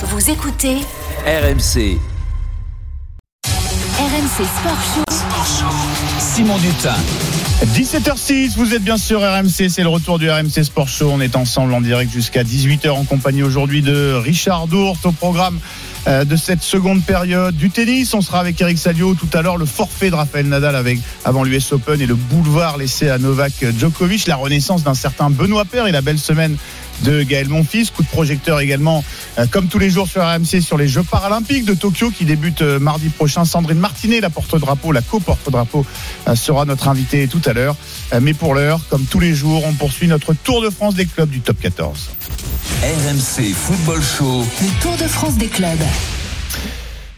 Vous écoutez RMC. RMC Sport Show. Simon Dutin. 17h06, vous êtes bien sûr RMC, c'est le retour du RMC Sport Show. On est ensemble en direct jusqu'à 18h en compagnie aujourd'hui de Richard Dourte au programme euh, de cette seconde période du tennis. On sera avec Eric Salio tout à l'heure, le forfait de Rafael Nadal avec, avant l'US Open et le boulevard laissé à Novak Djokovic, la renaissance d'un certain Benoît Père et la belle semaine de Gaël Monfils. Coup de projecteur également, euh, comme tous les jours sur RMC, sur les Jeux paralympiques de Tokyo qui débutent euh, mardi prochain. Sandrine Martinet, la porte-drapeau, la co-porte-drapeau, euh, sera notre invitée tout à l'heure. Mais pour l'heure, comme tous les jours, on poursuit notre Tour de France des clubs du top 14. RMC Football Show. Le Tour de France des clubs.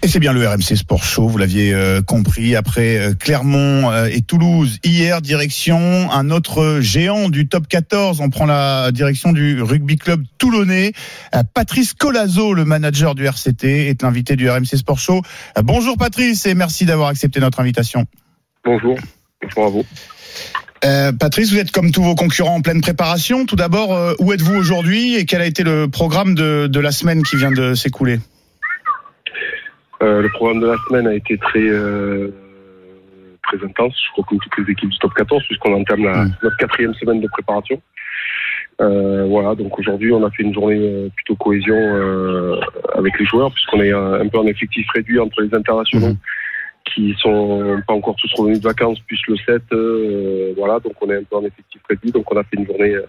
Et c'est bien le RMC Sport Show, vous l'aviez euh, compris, après euh, Clermont euh, et Toulouse, hier, direction un autre géant du top 14. On prend la direction du rugby club toulonnais. Patrice Colazo, le manager du RCT, est l'invité du RMC Sport Show. Bonjour Patrice et merci d'avoir accepté notre invitation. Bonjour, bonjour à vous. Euh, Patrice, vous êtes comme tous vos concurrents en pleine préparation. Tout d'abord, euh, où êtes-vous aujourd'hui et quel a été le programme de, de la semaine qui vient de s'écouler? Le programme de la semaine a été très euh, très intense, je crois comme toutes les équipes du top 14, puisqu'on entame la, notre quatrième semaine de préparation. Euh, voilà, donc aujourd'hui on a fait une journée euh, plutôt cohésion euh, avec les joueurs, puisqu'on est un, un peu en effectif réduit entre les internationaux Mhm. qui sont pas encore tous revenus de vacances, plus le 7, euh, voilà, donc on est un peu en effectif réduit, donc on a fait une journée euh,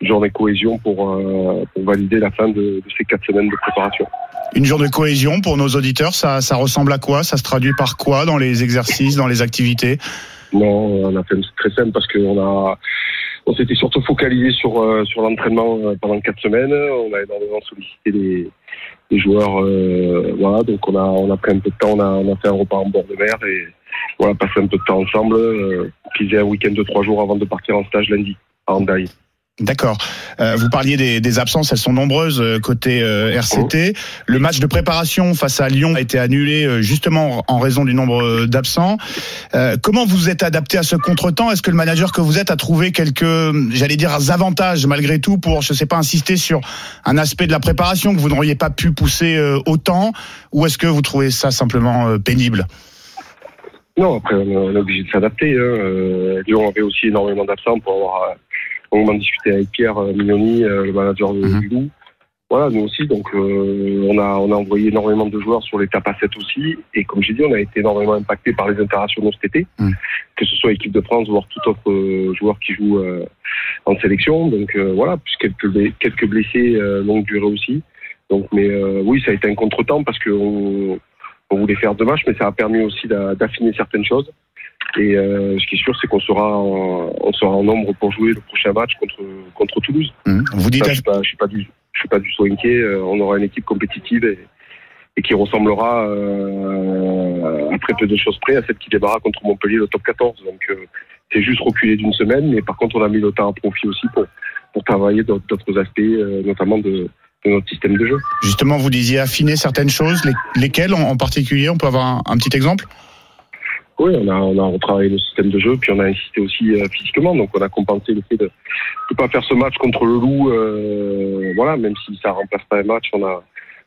journée cohésion pour, euh, pour valider la fin de, de ces quatre semaines de préparation. Une journée de cohésion pour nos auditeurs, ça, ça ressemble à quoi? Ça se traduit par quoi dans les exercices, dans les activités? Non, on a fait c'est très simple parce qu'on a on s'était surtout focalisé sur euh, sur l'entraînement euh, pendant quatre semaines. On a énormément sollicité les, les joueurs, euh, voilà. Donc on a on a pris un peu de temps, on a on a fait un repas en bord de mer et voilà passé un peu de temps ensemble. Euh, puis j'ai un week-end de trois jours avant de partir en stage lundi à Handaï. D'accord. Euh, vous parliez des, des absences, elles sont nombreuses euh, côté euh, RCT. Le match de préparation face à Lyon a été annulé euh, justement en raison du nombre euh, d'absents. Euh, comment vous êtes adapté à ce contretemps? Est-ce que le manager que vous êtes a trouvé quelques, j'allais dire, avantages malgré tout pour, je sais pas, insister sur un aspect de la préparation que vous n'auriez pas pu pousser euh, autant? Ou est-ce que vous trouvez ça simplement euh, pénible? Non, après on est, obligé de s'adapter. Hein. Euh, Lyon avait aussi énormément d'absents pour avoir euh, longuement discuté avec Pierre euh, Mignoni, euh, le manager de Mhm. du Loup. Voilà, nous aussi, donc euh, on a on a envoyé énormément de joueurs sur l'étape A7 aussi, et comme j'ai dit, on a été énormément impacté par les internationaux cet été, Mhm. que ce soit équipe de France voire tout autre joueur qui joue en sélection. Donc voilà, plus quelques blessés longue durée aussi. Donc mais oui, ça a été un contretemps parce que on, on voulait faire deux matchs, mais ça a permis aussi d'a- d'affiner certaines choses. Et euh, ce qui est sûr, c'est qu'on sera en, on sera en nombre pour jouer le prochain match contre contre Toulouse. Hum Vous dites Ça, je suis pas, je suis pas du, je suis pas du tout inquiet. Euh, On aura une équipe compétitive et, et qui ressemblera euh, à très peu de choses près à celle qui démarra contre Montpellier le top 14. Donc euh, c'est juste reculé d'une semaine, mais par contre on a mis le temps à profit aussi pour pour travailler d'autres aspects, euh, notamment de, de notre système de jeu. justement, vous disiez affiner certaines choses, les- lesquelles en, en particulier On peut avoir un, un petit exemple? Oui, on a, on a retravaillé le système de jeu, puis on a insisté aussi euh, physiquement. Donc on a compensé le fait de ne pas faire ce match contre le Loup. euh, voilà, même si ça remplace pas un match, on a,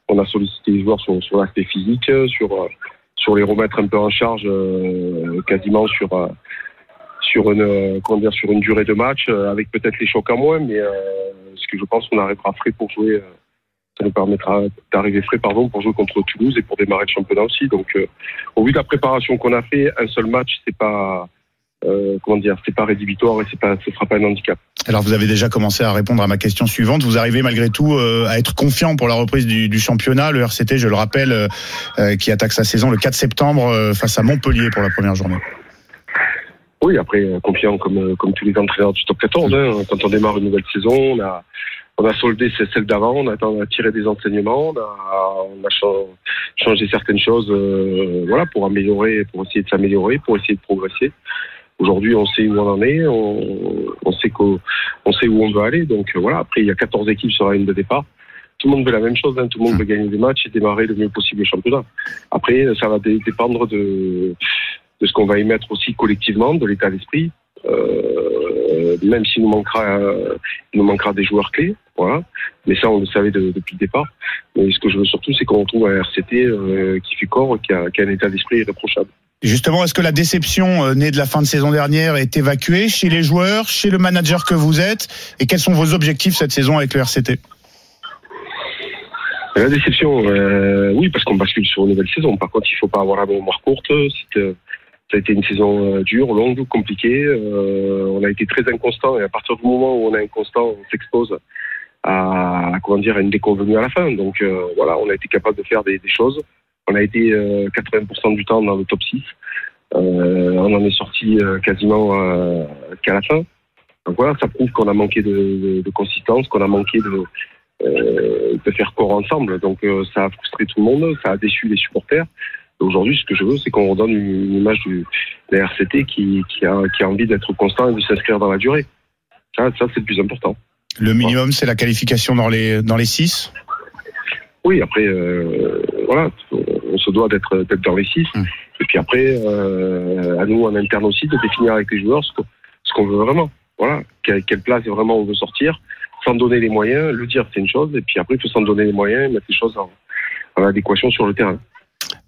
on a sollicité les joueurs sur, sur l'aspect physique, sur, euh, sur les remettre un peu en charge euh, quasiment sur, euh, sur, une, euh, comment dire, sur une durée de match, avec peut-être les chocs à moins, mais ce que je pense qu'on arrivera frais pour jouer. Ça nous permettra d'arriver frais pardon pour jouer contre Toulouse et pour démarrer le championnat aussi. Donc euh, au vu de la préparation qu'on a fait, un seul match, c'est pas euh, comment dire, c'est pas rédhibitoire et c'est pas, ce sera pas un handicap. Alors vous avez déjà commencé à répondre à ma question suivante. Vous arrivez malgré tout euh, à être confiant pour la reprise du, du championnat. Le RCT, je le rappelle, euh, qui attaque sa saison le 4 septembre face à Montpellier pour la première journée. Oui, après confiant comme comme tous les entraîneurs du top 14. hein. quand on démarre une nouvelle saison, on a on a soldé celle d'avant, on a, on a tiré des enseignements, on a, on a cha- changé certaines choses, euh, voilà, pour améliorer, pour essayer de s'améliorer, pour essayer de progresser. Aujourd'hui, on sait où on en est, on, on sait on sait où on veut aller. Donc euh, voilà, après il y a 14 équipes sur la ligne de départ. Tout le monde veut la même chose, hein. tout le monde veut gagner des matchs et démarrer le mieux possible le championnat. Après, ça va dé- dépendre de de ce qu'on va y mettre aussi collectivement, de l'état d'esprit. Euh, même s'il nous manquera, euh, il nous manquera des joueurs clés, voilà. Mais ça, on le savait de- depuis le départ. Mais ce que je veux surtout, c'est qu'on retrouve un RCT euh, qui fait corps, qui a, qui a un état d'esprit irréprochable. Justement, est-ce que la déception euh, née de la fin de saison dernière est évacuée chez les joueurs, chez le manager que vous êtes? Et quels sont vos objectifs cette saison avec le RCT La déception, oui, parce qu'on bascule sur une nouvelle saison. Par contre, il faut pas avoir la mémoire courte. C'est, Ça a été une saison euh, dure, longue, compliquée. Euh, on a été très inconstant et à partir du moment où on est inconstant, on s'expose à, comment dire, à une déconvenue à la fin. Donc euh, voilà, on a été capable de faire des, choses. On a été euh, 80% du temps dans le top 6. Euh, on en est sorti quasiment qu'à la fin. Donc voilà, ça prouve qu'on a manqué de, consistance, qu'on a manqué de, faire corps ensemble. Donc ça a frustré tout le monde, ça a déçu les supporters. Aujourd'hui, ce que je veux, c'est qu'on redonne une, image de la RCT qui, qui, a, qui a envie d'être constant et de s'inscrire dans la durée. Ça, ça c'est le plus important. Le minimum, c'est la qualification dans les dans les six? Oui, après, euh, voilà, on se doit d'être dans les six. Mm. Et puis après, euh, à nous en interne aussi de définir avec les joueurs ce qu'on ce qu'on veut vraiment. Voilà, quelle, quelle place vraiment on veut sortir, sans donner les moyens. Le dire, c'est une chose, et puis après, il faut s'en donner les moyens et mettre les choses en, en adéquation sur le terrain.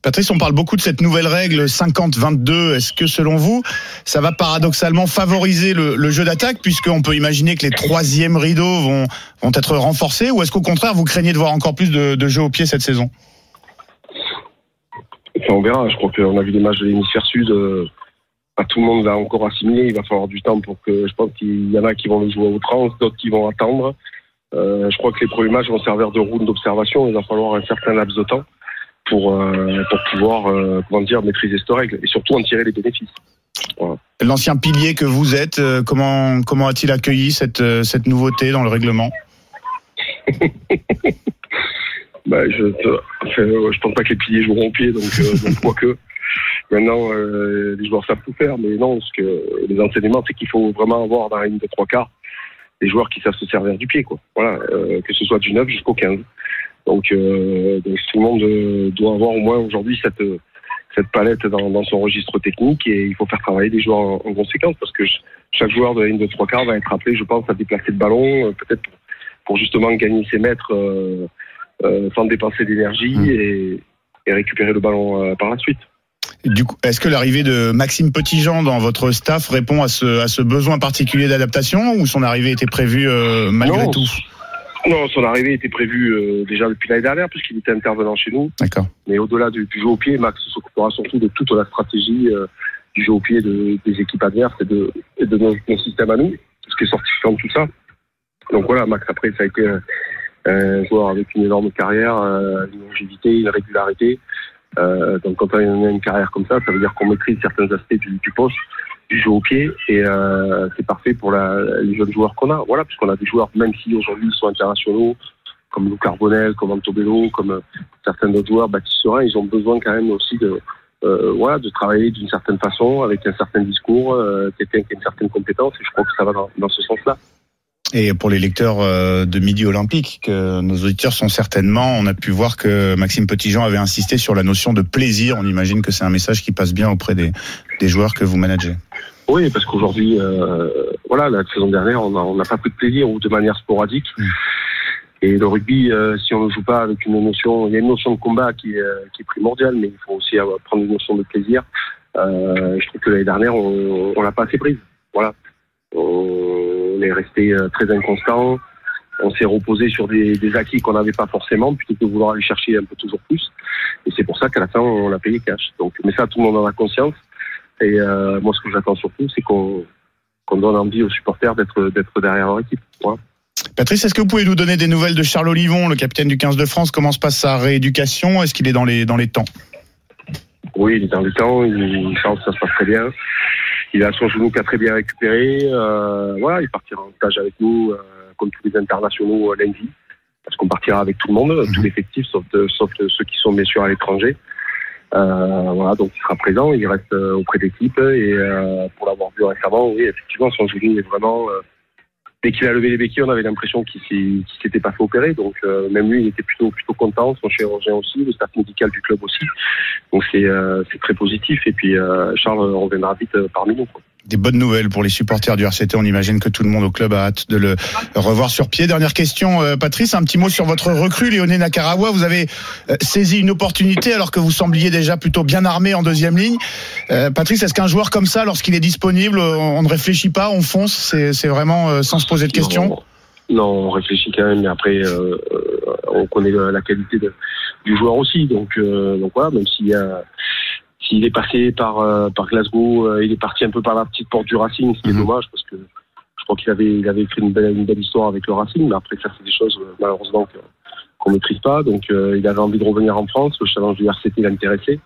Patrice, on parle beaucoup de cette nouvelle règle 50-22. Est-ce que selon vous, ça va paradoxalement favoriser le, jeu d'attaque, puisqu'on peut imaginer que les troisièmes rideaux vont, vont être renforcés, ou est-ce qu'au contraire, vous craignez de voir encore plus de, de jeu au pied cette saison? On verra. Je crois qu'on a vu des matchs de l'hémisphère sud. euh, pas tout le monde l'a encore assimilé. Il va falloir du temps pour que. Je pense qu'il y en a qui vont le jouer à outrance, d'autres qui vont attendre. Euh, je crois que les premiers matchs vont servir de route d'observation. Il va falloir un certain laps de temps pour, euh, pour pouvoir, euh, comment dire, maîtriser cette règle et surtout en tirer les bénéfices. L'ancien pilier que vous êtes, euh, comment, comment a-t-il accueilli cette, cette nouveauté dans le règlement Bah, je, je pense pas que les piliers joueront au pied, donc, donc quoique. Maintenant, euh, les joueurs savent tout faire, mais non, ce que les enseignements, c'est qu'il faut vraiment avoir dans la ligne de trois quarts des joueurs qui savent se servir du pied, quoi. Voilà, euh, que ce soit du 9 jusqu'au 15. Donc, euh, donc tout le monde euh, doit avoir au moins aujourd'hui cette cette palette dans, dans son registre technique et il faut faire travailler des joueurs en, en conséquence parce que ch- chaque joueur de la ligne de trois quarts va être appelé, je pense, à déplacer le ballon, euh, peut-être pour, pour justement gagner ses mètres euh, euh, sans dépenser d'énergie Mm. et, et récupérer le ballon euh, par la suite. Du coup, est-ce que l'arrivée de Maxime Petitjean dans votre staff répond à ce, à ce besoin particulier d'adaptation ou son arrivée était prévue euh, malgré Non. tout? Non, son arrivée était prévue euh, déjà depuis l'année dernière puisqu'il était intervenant chez nous. D'accord. Mais au-delà du, du jeu au pied, Max s'occupera surtout de toute la stratégie euh, du jeu au pied de- des équipes adverses et de, et de nos, nos systèmes à nous, ce qui est sorti de tout ça. Donc voilà, Max après ça a été un, un joueur avec une énorme carrière, euh, une longévité, une régularité. Euh, donc quand on a une carrière comme ça, ça veut dire qu'on maîtrise certains aspects du, du poste, du jeu au pied, et euh, c'est parfait pour la, les jeunes joueurs qu'on a. Voilà, puisqu'on a des joueurs, même si aujourd'hui ils sont internationaux, comme Lou Carbonel, comme Antobello, comme euh, certains autres joueurs, Baptiste ils ont besoin quand même aussi de, euh, voilà, de travailler d'une certaine façon, avec un certain discours, euh, quelqu'un qui a une certaine compétence, et je crois que ça va dans, dans ce sens-là. Et pour les lecteurs euh, de Midi Olympique, que nos auditeurs sont certainement, on a pu voir que Maxime Petitjean avait insisté sur la notion de plaisir. On imagine que c'est un message qui passe bien auprès des, des joueurs que vous managez. Oui, parce qu'aujourd'hui, euh, voilà, la saison dernière, on n'a pas pris de plaisir ou de manière sporadique. Mm. Et le rugby, euh, si on ne joue pas avec une notion, il y a une notion de combat qui est, qui est primordiale, mais il faut aussi prendre une notion de plaisir. Euh, je trouve que l'année dernière, on, on l'a pas assez prise. Voilà, on est resté euh, très inconstant. On s'est reposé sur des, des acquis qu'on n'avait pas forcément, plutôt que de vouloir aller chercher un peu toujours plus. Et c'est pour ça qu'à la fin, on l'a payé cash. Donc, mais ça, tout le monde en a conscience. Et euh, moi, ce que j'attends surtout, c'est qu'on donne envie aux supporters d'être derrière leur équipe. Voilà. Patrice, est-ce que vous pouvez nous donner des nouvelles de Charles Olivon, le capitaine du 15 de France? Comment se passe sa rééducation? Est-ce qu'il est dans les, dans les temps? Oui, il est dans le temps, il, sent que ça se passe très bien. Il a son genou qui a très bien récupéré. Euh, voilà, il partira en stage avec nous, euh, comme tous les internationaux euh, lundi. Parce qu'on partira avec tout le monde, Mhm. tout l'effectif, sauf, de- sauf de ceux qui sont bien sûr à l'étranger. Euh, voilà, donc il sera présent, il reste euh, auprès d'équipe et euh, pour l'avoir vu récemment, oui, effectivement, son genou est vraiment. Dès qu'il a levé les béquilles, on avait l'impression qu'il qu'il s'était pas fait opérer. Donc euh, même lui, il était plutôt plutôt content, son chirurgien aussi, le staff médical du club aussi. Donc c'est euh, très positif et puis euh, Charles reviendra vite euh, parmi nous. quoi. Des bonnes nouvelles pour les supporters du RCT. On imagine que tout le monde au club a hâte de le revoir sur pied. Dernière question, euh, Patrice, un petit mot sur votre recrue, Léoné Nakarawa. Vous avez euh, saisi une opportunité alors que vous sembliez déjà plutôt bien armé en deuxième ligne. Euh, Patrice, est-ce qu'un joueur comme ça, lorsqu'il est disponible, on ne réfléchit pas, on fonce? C'est vraiment sans se poser de questions? Non, on réfléchit quand même, mais après, on connaît la qualité du joueur aussi. Donc, donc voilà, même s'il y a s'il est passé par, euh, par Glasgow, euh, il est parti un peu par la petite porte du Racing, ce qui est mhm. dommage parce que je crois qu'il avait, il avait écrit une belle, une belle histoire avec le Racing, mais après ça c'est des choses euh, malheureusement qu'on maîtrise pas. Donc il avait envie de revenir en France, le challenge du RCT l'intéressait.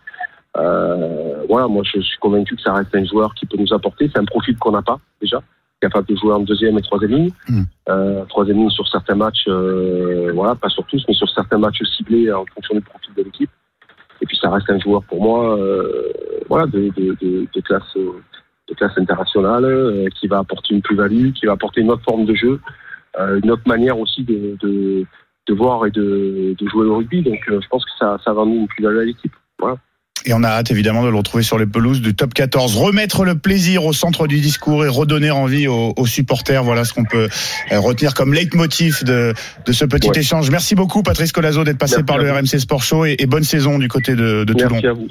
Euh, voilà, moi je suis convaincu que ça reste un joueur qui peut nous apporter. C'est un profil qu'on n'a pas déjà, capable de jouer en deuxième et troisième ligne. Mhm. Euh, troisième ligne sur certains matchs, voilà, pas sur tous, mais sur certains matchs ciblés en fonction du profil de l'équipe. Et puis ça reste un joueur pour moi, euh, voilà, de, classe de classe internationale, euh, qui va apporter une plus-value, qui va apporter une autre forme de jeu, euh, une autre manière aussi de, voir et de, de jouer au rugby. Donc je pense que ça, ça va amener une plus-value à l'équipe. Voilà. Et on a hâte évidemment de le retrouver sur les pelouses du top 14. Remettre le plaisir au centre du discours et redonner envie aux, supporters. Voilà ce qu'on peut euh, retenir comme leitmotiv de, de ce petit échange. Merci beaucoup Patrice Colazo d'être passé par le RMC Sport Show et, bonne saison du côté de, de Toulon. Merci à vous.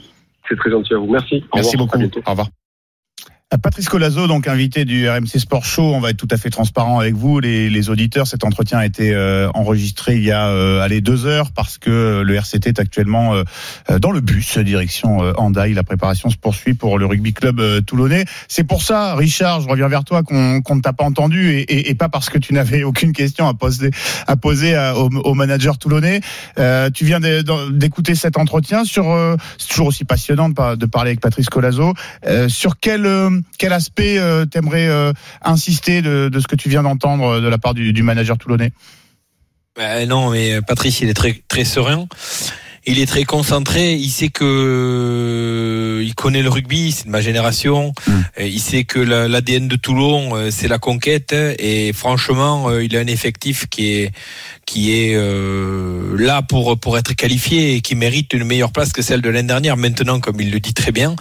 C'est très gentil à vous. Merci. Merci beaucoup. Au revoir. Patrice Colazo, donc invité du RMC Sport Show, on va être tout à fait transparent avec vous, les, les auditeurs. Cet entretien a été euh, enregistré il y a euh, allez, deux heures parce que le RCT est actuellement euh, dans le bus direction Handaï. La préparation se poursuit pour le rugby club toulonnais. C'est pour ça, Richard, je reviens vers toi, qu'on ne t'a pas entendu et, et, et, pas parce que tu n'avais aucune question à poser, à poser au, au, manager toulonnais. tu viens d'écouter cet entretien sur. c'est toujours aussi passionnant de, de, parler avec Patrice Colazo. sur quel quel aspect euh, t'aimerais euh, insister de, ce que tu viens d'entendre euh, de la part du, manager toulonnais? Ben Non, mais Patrice, il est très, très serein il est très concentré. Il sait que il connaît le rugby, c'est de ma génération. Mm. Il sait que l'ADN de Toulon, c'est la conquête. Et franchement, il a un effectif qui est qui est là pour pour être qualifié et qui mérite une meilleure place que celle de l'année dernière. Maintenant, comme il le dit très bien,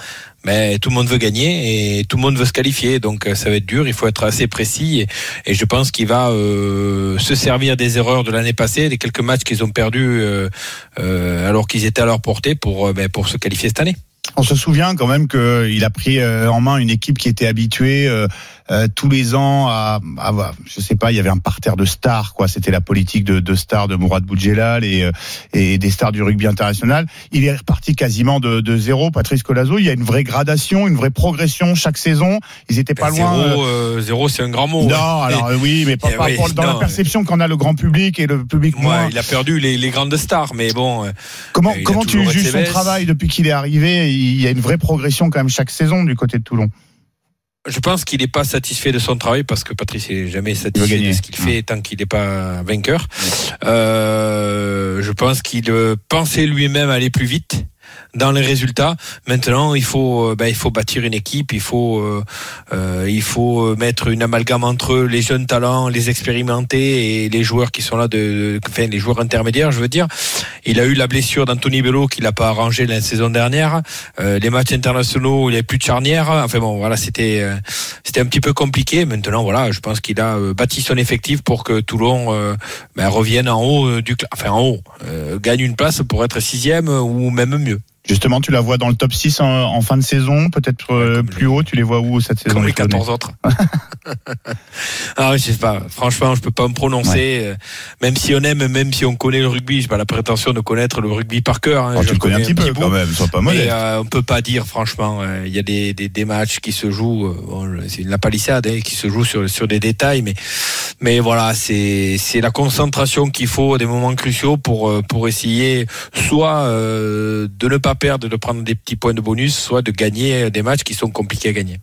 mais tout le monde veut gagner et tout le monde veut se qualifier. Donc euh, ça va être dur, il faut être assez précis. Et, je pense qu'il va euh, se servir des erreurs de l'année passée, des quelques matchs qu'ils ont perdus euh, alors qu'ils étaient à leur portée pour, ben, pour se qualifier cette année. On se souvient quand même qu'il a pris en main une équipe qui était habituée euh, tous les ans à, à, je sais pas, il y avait un parterre de stars, quoi. C'était la politique de, de stars de Mourad Boudjelal et, euh, et des stars du rugby international. Il est reparti quasiment de, de zéro. Patrice Colazo, il y a une vraie gradation, une vraie progression chaque saison. Ils étaient pas loin. Zéro, euh, zéro c'est un grand mot. Non, alors oui, mais pas, eh dans la perception qu'en a le grand public et le public moins. il a perdu les, les, grandes stars, mais bon. Comment comment tu juges son travail depuis qu'il est arrivé? Il y a une vraie progression quand même chaque saison du côté de Toulon. Je pense qu'il n'est pas satisfait de son travail parce que Patrice n'est jamais satisfait de ce qu'il fait tant qu'il n'est pas vainqueur. Euh, je pense qu'il pensait lui-même aller plus vite dans les résultats. Maintenant, il faut, euh, ben, il faut bâtir une équipe, il faut, euh, euh, il faut mettre une amalgame entre les jeunes talents, les expérimentés et les joueurs qui sont là, de, enfin les joueurs intermédiaires, je veux dire. Il a eu la blessure d'Anthony Bello qu'il n'a pas arrangé la saison dernière. Euh, les matchs internationaux, il n'y avait plus de charnière. Enfin bon, voilà, c'était, c'était un petit peu compliqué. Maintenant, voilà, je pense qu'il a bâti son effectif pour que Toulon ben, revienne en haut du, enfin en haut, gagne une place pour être sixième ou même mieux. Justement, tu la vois dans le top 6 en, fin de saison, peut-être euh, plus haut, tu les vois où cette saison Comme les 14 autres. ah, je sais pas. Franchement, je peux pas me prononcer. Euh, même si on aime, même si on connaît le rugby, j'ai pas la prétention de connaître le rugby par cœur. Hein. Oh, tu le connais un petit peu quand même, sois pas mal. Euh, on peut pas dire, franchement. Il y a des, des, des, matchs qui se jouent, c'est la palissade, hein, qui se joue sur, sur des détails, mais, mais voilà, c'est, c'est la concentration qu'il faut à des moments cruciaux pour, pour essayer soit de ne pas perdre de prendre des petits points de bonus, soit de gagner des matchs qui sont compliqués à gagner.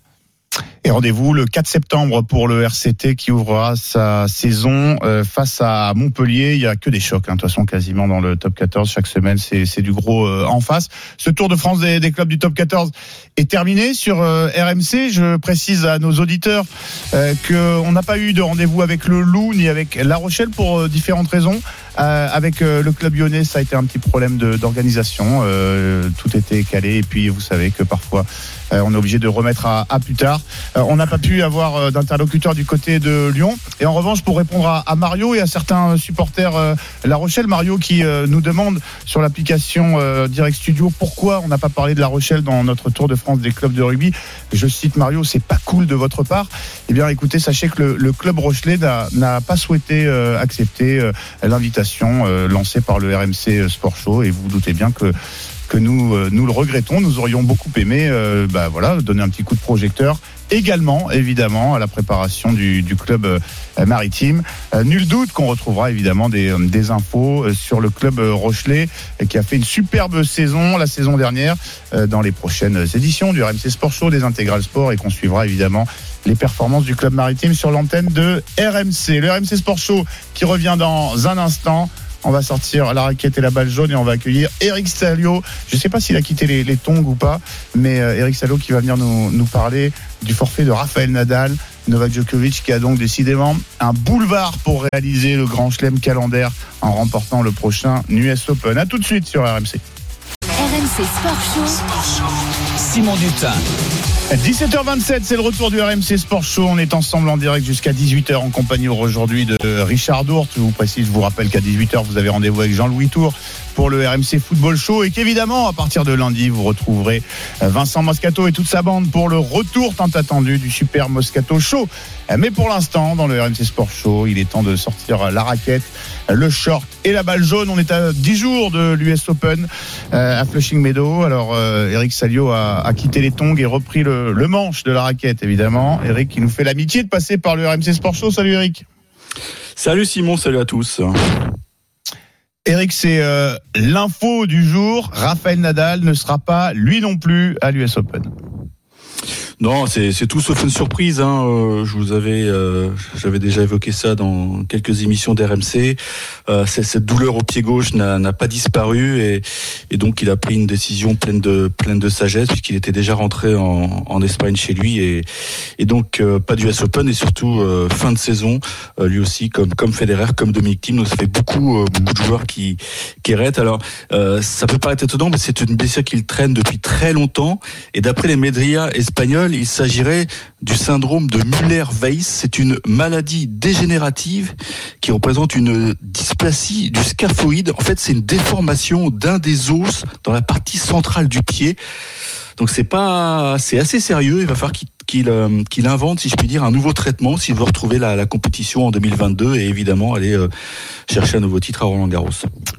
Et rendez-vous le 4 septembre pour le RCT qui ouvrira sa saison euh, face à Montpellier. Il y a que des chocs, hein, de toute façon, quasiment dans le top 14. Chaque semaine, c'est du gros euh, en face. Ce Tour de France des, des, clubs du top 14 est terminé sur euh, RMC. Je précise à nos auditeurs qu'on n'a pas eu de rendez-vous avec le Loup ni avec La Rochelle pour différentes raisons. avec le club lyonnais, ça a été un petit problème d'organisation. tout était calé et puis vous savez que parfois on est obligé de remettre à, plus tard. Euh, on n'a pas pu avoir euh, d'interlocuteur du côté de Lyon. Et en revanche, pour répondre à, Mario et à certains supporters euh, La Rochelle, Mario qui euh, nous demande sur l'application euh, Direct Studio pourquoi on n'a pas parlé de La Rochelle dans notre Tour de France des clubs de rugby. Je cite Mario, c'est pas cool de votre part. Eh bien, écoutez, sachez que le, club Rochelais n'a- pas souhaité euh, accepter euh, l'invitation euh, lancée par le RMC Sport Show. Et vous vous doutez bien que que nous euh, nous le regrettons. Nous aurions beaucoup aimé, euh, bah voilà, donner un petit coup de projecteur. Également, évidemment, à la préparation du, du club euh, maritime. Nul doute qu'on retrouvera évidemment des, des infos sur le club Rochelet qui a fait une superbe saison la saison dernière dans les prochaines éditions du RMC Sport Show, des Intégral Sport et qu'on suivra évidemment les performances du club maritime sur l'antenne de RMC. Le RMC Sport Show qui revient dans un instant. On va sortir la raquette et la balle jaune et on va accueillir Eric Salio. Je ne sais pas s'il a quitté les, les tongs ou pas, mais euh, Eric Salio qui va venir nous, nous parler du forfait de Rafael Nadal. Novak Djokovic qui a donc décidément un boulevard pour réaliser le grand chelem calendaire en remportant le prochain US Open. A tout de suite sur RMC. RMC Sport Show. Simon Dutin. 17h27, c'est le retour du RMC Sport Show. On est ensemble en direct jusqu'à 18h en compagnie aujourd'hui de Richard Dourte. Je vous précise, je vous rappelle qu'à 18h, vous avez rendez-vous avec Jean-Louis Tour pour le RMC Football Show et qu'évidemment, à partir de lundi, vous retrouverez Vincent Moscato et toute sa bande pour le retour tant attendu du Super Moscato Show. Mais pour l'instant, dans le RMC Sport Show, il est temps de sortir la raquette, le short et la balle jaune. On est à 10 jours de l'US Open euh, à Flushing Meadow. Alors, euh, Eric Salio a quitté les tongs et repris le, le manche de la raquette, évidemment. Eric qui nous fait l'amitié de passer par le RMC Sport Show. Salut Eric. Salut Simon, salut à tous. Eric, c'est euh, l'info du jour. Raphaël Nadal ne sera pas, lui non plus, à l'US Open. Non, c'est tout sauf une surprise. Hein. Euh, je vous avais, euh, j'avais déjà évoqué ça dans quelques émissions d'RMC. Euh, cette douleur au pied gauche n'a pas disparu et, et donc il a pris une décision pleine de pleine de sagesse puisqu'il était déjà rentré en, en Espagne chez lui et, et donc euh, pas du US Open et surtout euh, fin de saison lui aussi comme comme Federer, comme Dominic Thiem. Donc ça fait beaucoup beaucoup de joueurs qui qui arrêtent. Alors ça peut paraître étonnant, mais c'est une blessure qu'il traîne depuis très longtemps et d'après les médias espagnols, il s'agirait du syndrome de Müller-Weiss. C'est une maladie dégénérative qui représente une dysplasie du scaphoïde. En fait, c'est une déformation d'un des os dans la partie centrale du pied. Donc c'est pas, c'est assez sérieux. Il va falloir qu'il qu'il euh, qu'il invente, si je puis dire, un nouveau traitement s'il veut retrouver la, compétition en 2022 et évidemment aller euh, chercher un nouveau titre à Roland Garros.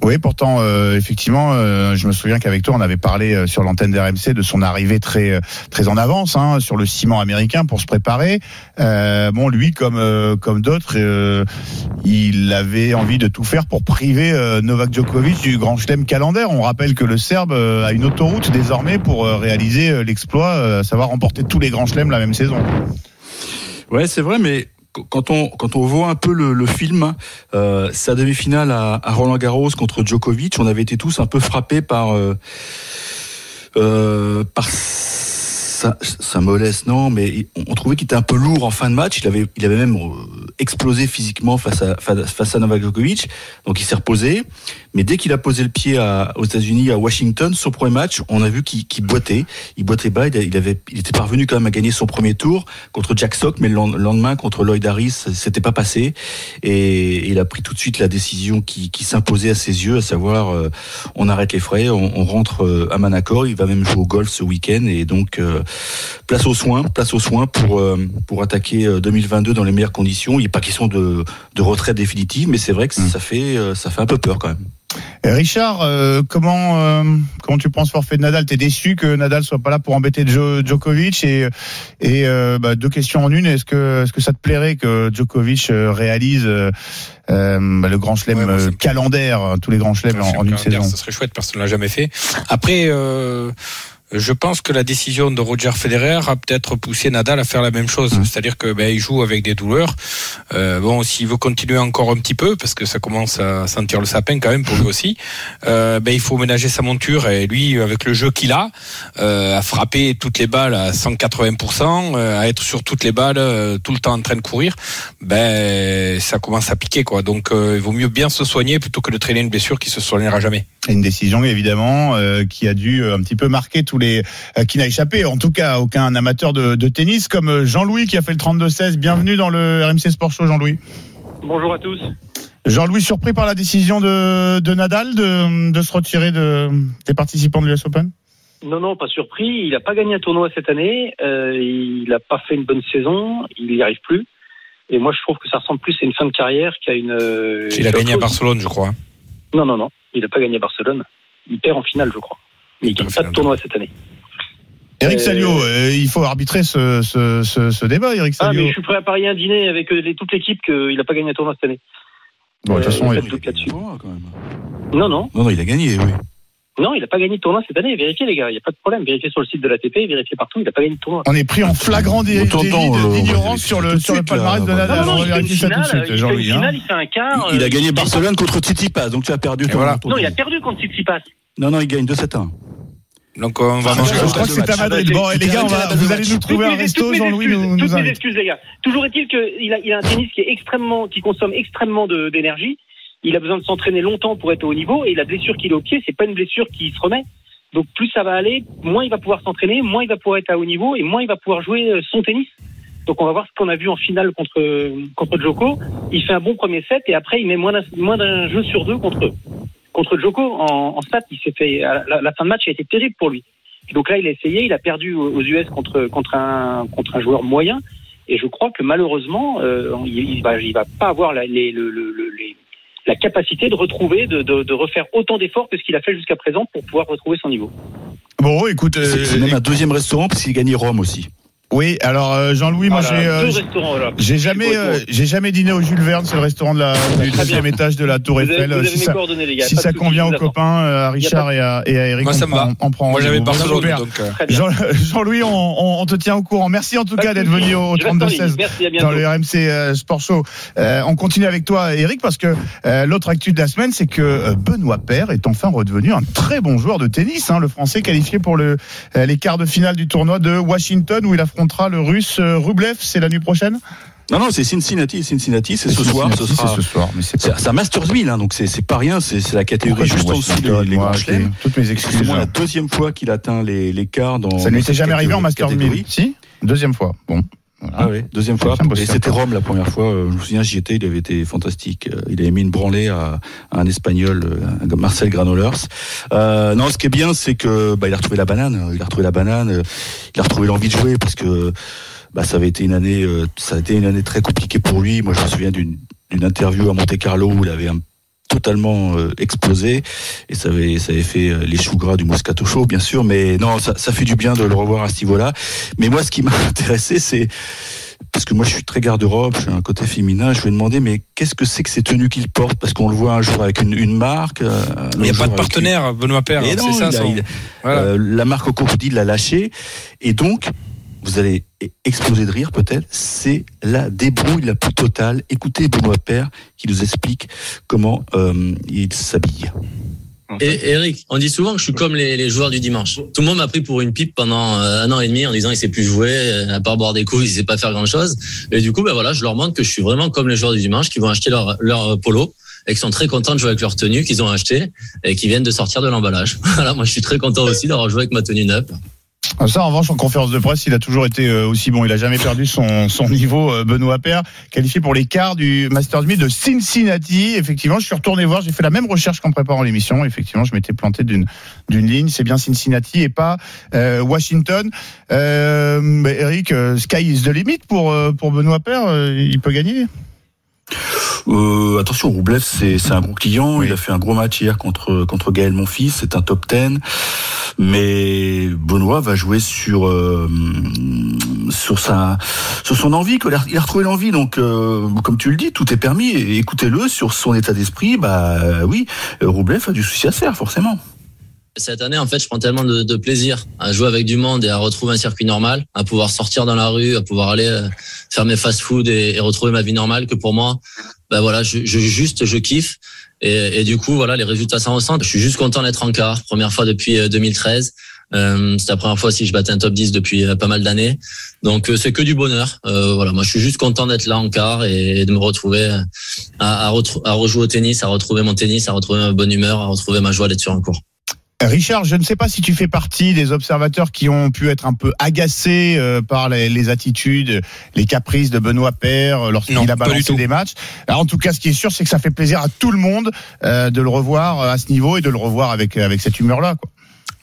Oui, pourtant, euh, effectivement, je me souviens qu'avec toi, on avait parlé sur l'antenne d'RMC de son arrivée très très en avance hein, sur le ciment américain pour se préparer. Bon, lui, comme comme d'autres, il avait envie de tout faire pour priver Novak Djokovic du Grand Chelem calendaire. On rappelle que le Serbe a une autoroute désormais pour réaliser l'exploit, à savoir remporter tous les Grands Chelems même saison. Ouais, c'est vrai, mais qu- quand on quand on voit un peu le, film, euh, sa demi-finale à, à Roland Garros contre Djokovic, on avait été tous un peu frappés par euh, euh, par sa, sa mollesse, non, mais on, trouvait qu'il était un peu lourd en fin de match. Il avait il avait même euh, explosé physiquement face à face à Novak Djokovic, donc il s'est reposé. Mais dès qu'il a posé le pied aux États-Unis, à Washington, son premier match, on a vu qu'il qu'il boitait, il boitait bas. Il, avait, il était parvenu quand même à gagner son premier tour contre Jack Sock, mais le len- lendemain contre Lloyd Harris, ça s'était pas passé. Et il a pris tout de suite la décision qui, qui s'imposait à ses yeux, à savoir, euh, on arrête les frais, on, on rentre euh, à Manacor. Il va même jouer au golf ce week-end, et donc place aux soins, place aux soins pour euh, pour attaquer euh, 2022 dans les meilleures conditions. Il n'est pas question de, de retraite définitive, mais c'est vrai que ça fait euh, ça fait un peu peur quand même. Et Richard, euh, comment euh, comment tu penses forfait de Nadal? T'es déçu que Nadal soit pas là pour embêter Djo- Djokovic? Et et euh, bah, deux questions en une. Est-ce que est-ce que ça te plairait que Djokovic euh, réalise euh, euh, bah, le grand chelem Ouais, euh, calendaire, euh, tous les grands chelems en, en une saison? Ça serait chouette, personne ne l'a jamais fait. Après, euh, je pense que la décision de Roger Federer a peut-être poussé Nadal à faire la même chose. Mmh. C'est-à-dire que ben, il joue avec des douleurs. Euh, bon, s'il veut continuer encore un petit peu, parce que ça commence à sentir le sapin quand même pour lui aussi, euh, ben, il faut ménager sa monture. Et lui, avec le jeu qu'il a, euh, à frapper toutes les balles à 180%, euh, à être sur toutes les balles euh, tout le temps en train de courir, ben ça commence à piquer quoi. Donc euh, il vaut mieux bien se soigner plutôt que de traîner une blessure qui se soignera jamais. Une décision évidemment euh, qui a dû euh, un petit peu marquer tous les euh, qui n'a échappé, en tout cas aucun amateur de, de tennis comme euh, Jean-Louis qui a fait le 32-16. Bienvenue dans le RMC Sport Show, Jean-Louis. Bonjour à tous. Jean-Louis surpris par la décision de, de Nadal de, de se retirer de, des participants de l'US Open? Non, non, pas surpris. Il n'a pas gagné un tournoi cette année. Euh, il n'a pas fait une bonne saison. Il n'y arrive plus. Et moi, je trouve que ça ressemble plus à une fin de carrière qu'à une. euh, Il a gagné à. Barcelone, je crois. Non, non, non. Il n'a pas gagné à Barcelone. Il perd en finale, je crois. Mais pas de finale. tournoi cette année. Eric Euh, Salio, euh, il faut arbitrer ce, ce, ce, ce débat, Eric Ah, Salio. mais je suis prêt à parier un dîner avec euh, les- toute l'équipe qu'il n'a pas gagné un tournoi cette année. Bon, de toute façon, il- doute là-dessus. quand même. Non, non. Non, non, il a gagné, oui. Non, il n'a pas gagné de tournoi cette année. Vérifiez, les gars. Il n'y a pas de problème. Vérifiez sur le site de l'ATP, vérifiez partout. Il n'a pas gagné de tournoi. on est pris en flagrant euh, d'ignorance sur le, sur le palmarès de Nadal. Non, non, on il va fait une vérifier ça tout de finale. suite, Il Jean-Louis. hein. a gagné Barcelone contre Tsitsipas, donc tu as perdu voilà. Non, il a perdu contre Tsitsipas. Non, non, il gagne 2-7-1. Donc on va Ah, manger je crois que c'est un Madrid. Bon, et les gars, on va, vous allez nous trouver un resto. toutes mes Jean-Louis excuses, nous, nous toutes mes excuses, les gars. Toujours est-il qu'il a, il a un tennis qui est extrêmement, qui consomme extrêmement de- d'énergie. Il a besoin de s'entraîner longtemps pour être au haut niveau et la blessure qu'il a au pied, c'est pas une blessure qui se remet. Donc plus ça va aller, moins il va pouvoir s'entraîner, moins il va pouvoir être à haut niveau et moins il va pouvoir jouer euh, son tennis. Donc on va voir ce qu'on a vu en finale contre contre Djoko. Il fait un bon premier set et après il met moins d'un moins d'un jeu sur deux contre contre Djoko en, en stat. Il s'est fait la, la fin de match a été terrible pour lui. Et donc là il a essayé, il a perdu aux US contre contre un contre un joueur moyen. Et je crois que malheureusement euh, il, il va il va pas avoir la, les, le, le- le- les- la capacité de retrouver de, de, de refaire autant d'efforts que ce qu'il a fait jusqu'à présent pour pouvoir retrouver son niveau. Bon, écoute, euh, C'est même un deuxième restaurant parce qu'il a gagné Rome aussi. Oui, alors euh, Jean-Louis, moi Voilà, j'ai euh, j'ai- jamais euh, j'ai jamais dîné au Jules Verne, c'est le restaurant de la, du deuxième étage de la Tour Vous avez, Eiffel. vous avez Si mes ça, les gars. si convient aux copains, euh, à Richard et à, et à Eric, Moi, ça on prend- on prend Moi j'avais. Barcelone, donc euh, bien. Jean- Jean-Louis, on, on- on te tient au courant. Merci en tout Pas cas d'être venu au, au Je reste en ligne. 32-16 Merci, à dans bientôt. le RMC euh, Sport Show. Euh, on continue avec toi, Eric, parce que euh, l'autre actu de la semaine, c'est que euh, Benoît Paire est enfin redevenu un très bon joueur de tennis. Hein, le Français qualifié pour le, euh, les quarts de finale du tournoi de Washington, où il affrontera le Russe euh, Rublev. C'est la nuit prochaine? Non, non, c'est Cincinnati. Cincinnati, c'est ce soir. Ce sera. ce soir, mais c'est C'est c'est un Masters 1000, hein, donc c'est c'est pas rien. C'est c'est la catégorie juste en dessous des les grands chelems. Toutes mes C'est excuses. moi la deuxième fois qu'il atteint les, les quarts dans. Ça ne lui était jamais arrivé en catégorie- Master 1000. catégorie. Si? Deuxième fois. Bon. Voilà. Ah oui, deuxième fois. Et c'était Rome la première fois. Euh, Je me souviens, j'y étais, il avait été fantastique. Euh, Il avait mis une branlée à, à un Espagnol, euh, Marcel Granollers. Euh, non, ce qui est bien, c'est que bah, il a retrouvé la banane. Il a retrouvé la banane. Il a retrouvé l'envie de jouer parce que bah, ça avait été une année, ça a été une année très compliquée pour lui. Moi, je me souviens d'une d'une interview à Monte Carlo où il avait un totalement euh, explosé et ça avait ça avait fait euh, les choux gras du Moscato Show bien sûr mais non ça, ça fait du bien de le revoir à ce niveau-là mais moi ce qui m'a intéressé c'est parce que moi je suis très garde-robe, j'ai un côté féminin, je lui ai demandé mais qu'est-ce que c'est que ces tenues qu'il porte? Parce qu'on le voit un jour avec une, une marque, euh, un il n'y a pas de partenaire, Benoît Père. C'est ça a- son. il Voilà. euh, la marque au crocodile l'a lâché et donc vous allez exploser de rire peut-être, c'est la débrouille la plus totale. Écoutez Benoît Père qui nous explique comment euh, il s'habille. Et Eric, on dit souvent que je suis comme les, joueurs du dimanche. Tout le monde m'a pris pour une pipe pendant euh, un an et demi en disant il sait plus jouer, euh, à part boire des coups, il sait pas faire grand chose. Et du coup, ben voilà, je leur montre que je suis vraiment comme les joueurs du dimanche qui vont acheter leur, polo et qui sont très contents de jouer avec leur tenue qu'ils ont acheté et qui viennent de sortir de l'emballage. Moi je suis très content aussi d'avoir joué avec ma tenue neuve. Ah, Ça, en revanche, en conférence de presse, il a toujours été euh, aussi bon. Il a jamais perdu son, son niveau, euh, Benoît Paire, qualifié pour les quarts du Masters 1000 de Cincinnati. Effectivement, je suis retourné voir, j'ai fait la même recherche qu'en préparant l'émission. Effectivement, je m'étais planté d'une d'une ligne. C'est bien Cincinnati et pas euh, Washington. Euh, Eric, euh, sky is the limit pour euh, pour Benoît. Euh, il peut gagner? Euh, attention, Roublev, c'est c'est un gros client. Il a fait un gros match hier contre contre Gaël Monfils. C'est un top 10. Mais Benoît va jouer sur euh, sur sa sur son envie. Il a- Il a retrouvé l'envie. Donc, euh, comme tu le dis, tout est permis. Écoutez-le sur son état d'esprit. Bah oui, Roublev a du souci à se faire forcément. Cette année, en fait, je prends tellement de, de plaisir à jouer avec du monde et à retrouver un circuit normal, à pouvoir sortir dans la rue, à pouvoir aller euh, faire mes fast-food et, et retrouver ma vie normale que pour moi, ben voilà, je, je juste, je kiffe. Et, et du coup, voilà, les résultats s'en ressentent. Je suis juste content d'être en quart, première fois depuis euh, 2013. Euh, c'est la première fois que je battais un top 10 depuis euh, pas mal d'années. Donc euh, c'est que du bonheur. Euh, voilà, moi je suis juste content d'être là en quart et de me retrouver euh, à, à, à rejouer au tennis, à retrouver mon tennis, à retrouver ma bonne humeur, à retrouver ma joie d'être sur un court. Richard, je ne sais pas si tu fais partie des observateurs qui ont pu être un peu agacés euh, par les, les, attitudes, les caprices de Benoît Père euh, lorsqu'il a balancé des matchs. Alors, en tout cas, ce qui est sûr, c'est que ça fait plaisir à tout le monde euh, de le revoir à ce niveau et de le revoir avec avec cette humeur-là.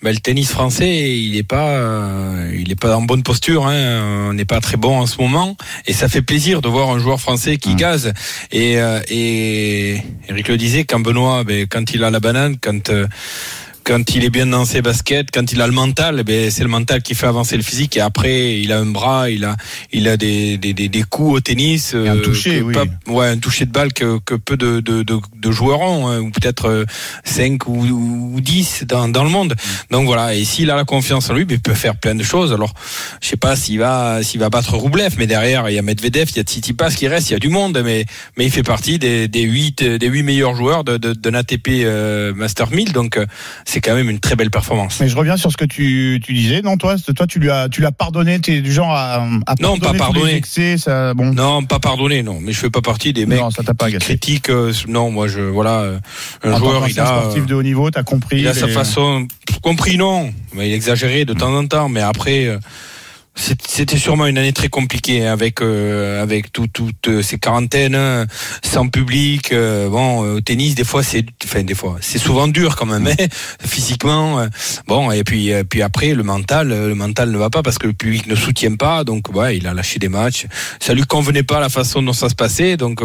Ben, le tennis français, il n'est pas, euh, il est pas en bonne posture. Hein. On n'est pas très bon en ce moment, et ça fait plaisir de voir un joueur français qui mmh. gaze. Et, euh, et Eric le disait, quand Benoît, ben, quand il a la banane, quand euh, quand il est bien dans ses baskets, quand il a le mental, ben c'est le mental qui fait avancer le physique. Et après, il a un bras, il a, il a des, des, des, des coups au tennis. Et un toucher, oui. Pas, ouais, un toucher de balle que, que peu de, de, de, de joueurs ont, hein, ou peut-être 5 ou, ou 10 dans, dans le monde. Donc voilà. Et s'il a la confiance en lui, ben, il peut faire plein de choses. Alors, je sais pas s'il va, s'il va battre Roublev, mais derrière, il y a Medvedev, il y a Tsitsipas qui reste, il y a du monde, mais, mais il fait partie des, des 8, des 8 meilleurs joueurs de, de, de l'ATP euh, Master 1000. Donc, c'est quand même une très belle performance. Mais je reviens sur ce que tu, tu disais. Non, toi, toi, tu lui as, tu l'as pardonné. Tu es du genre à, à non, pas pardonner. Excès, ça, bon. Non, pas pardonner. Non, mais je fais pas partie des mecs non, ça t'a pas qui critiquent. Euh, non, moi, je voilà, euh, un en joueur, il a sportif de haut niveau. T'as compris. Il a les... sa façon. Compris, non. Mais il exagérait de temps en temps. Mais après. Euh, c'était sûrement une année très compliquée hein, avec euh, avec toutes tout, euh, ces quarantaines hein, sans public euh, bon au tennis des fois c'est enfin des fois c'est souvent dur quand même hein, physiquement euh, bon et puis puis après le mental le mental ne va pas parce que le public ne soutient pas donc ouais il a lâché des matchs. Ça lui convenait pas la façon dont ça se passait donc